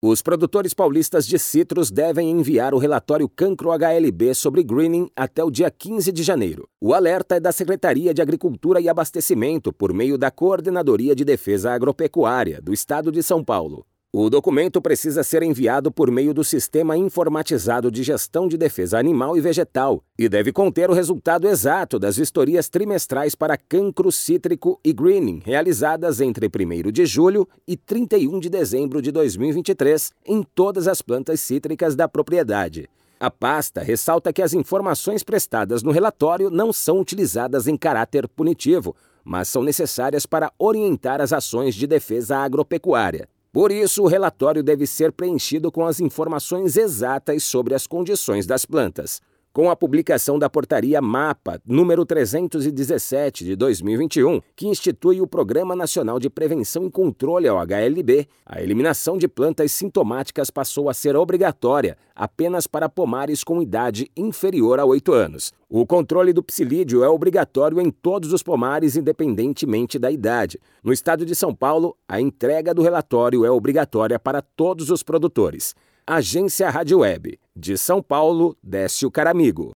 Os produtores paulistas de citros devem enviar o relatório Cancro HLB sobre greening até o dia 15 de janeiro. O alerta é da Secretaria de Agricultura e Abastecimento por meio da Coordenadoria de Defesa Agropecuária do Estado de São Paulo. O documento precisa ser enviado por meio do Sistema Informatizado de Gestão de Defesa Animal e Vegetal e deve conter o resultado exato das vistorias trimestrais para cancro cítrico e greening realizadas entre 1 de julho e 31 de dezembro de 2023 em todas as plantas cítricas da propriedade. A pasta ressalta que as informações prestadas no relatório não são utilizadas em caráter punitivo, mas são necessárias para orientar as ações de defesa agropecuária. Por isso, o relatório deve ser preenchido com as informações exatas sobre as condições das plantas. Com a publicação da portaria MAPA número 317 de 2021, que institui o Programa Nacional de Prevenção e Controle ao HLB, a eliminação de plantas sintomáticas passou a ser obrigatória apenas para pomares com idade inferior a 8 anos. O controle do psilídeo é obrigatório em todos os pomares, independentemente da idade. No estado de São Paulo, a entrega do relatório é obrigatória para todos os produtores. Agência Rádio Web. De São Paulo, Décio Caramigo.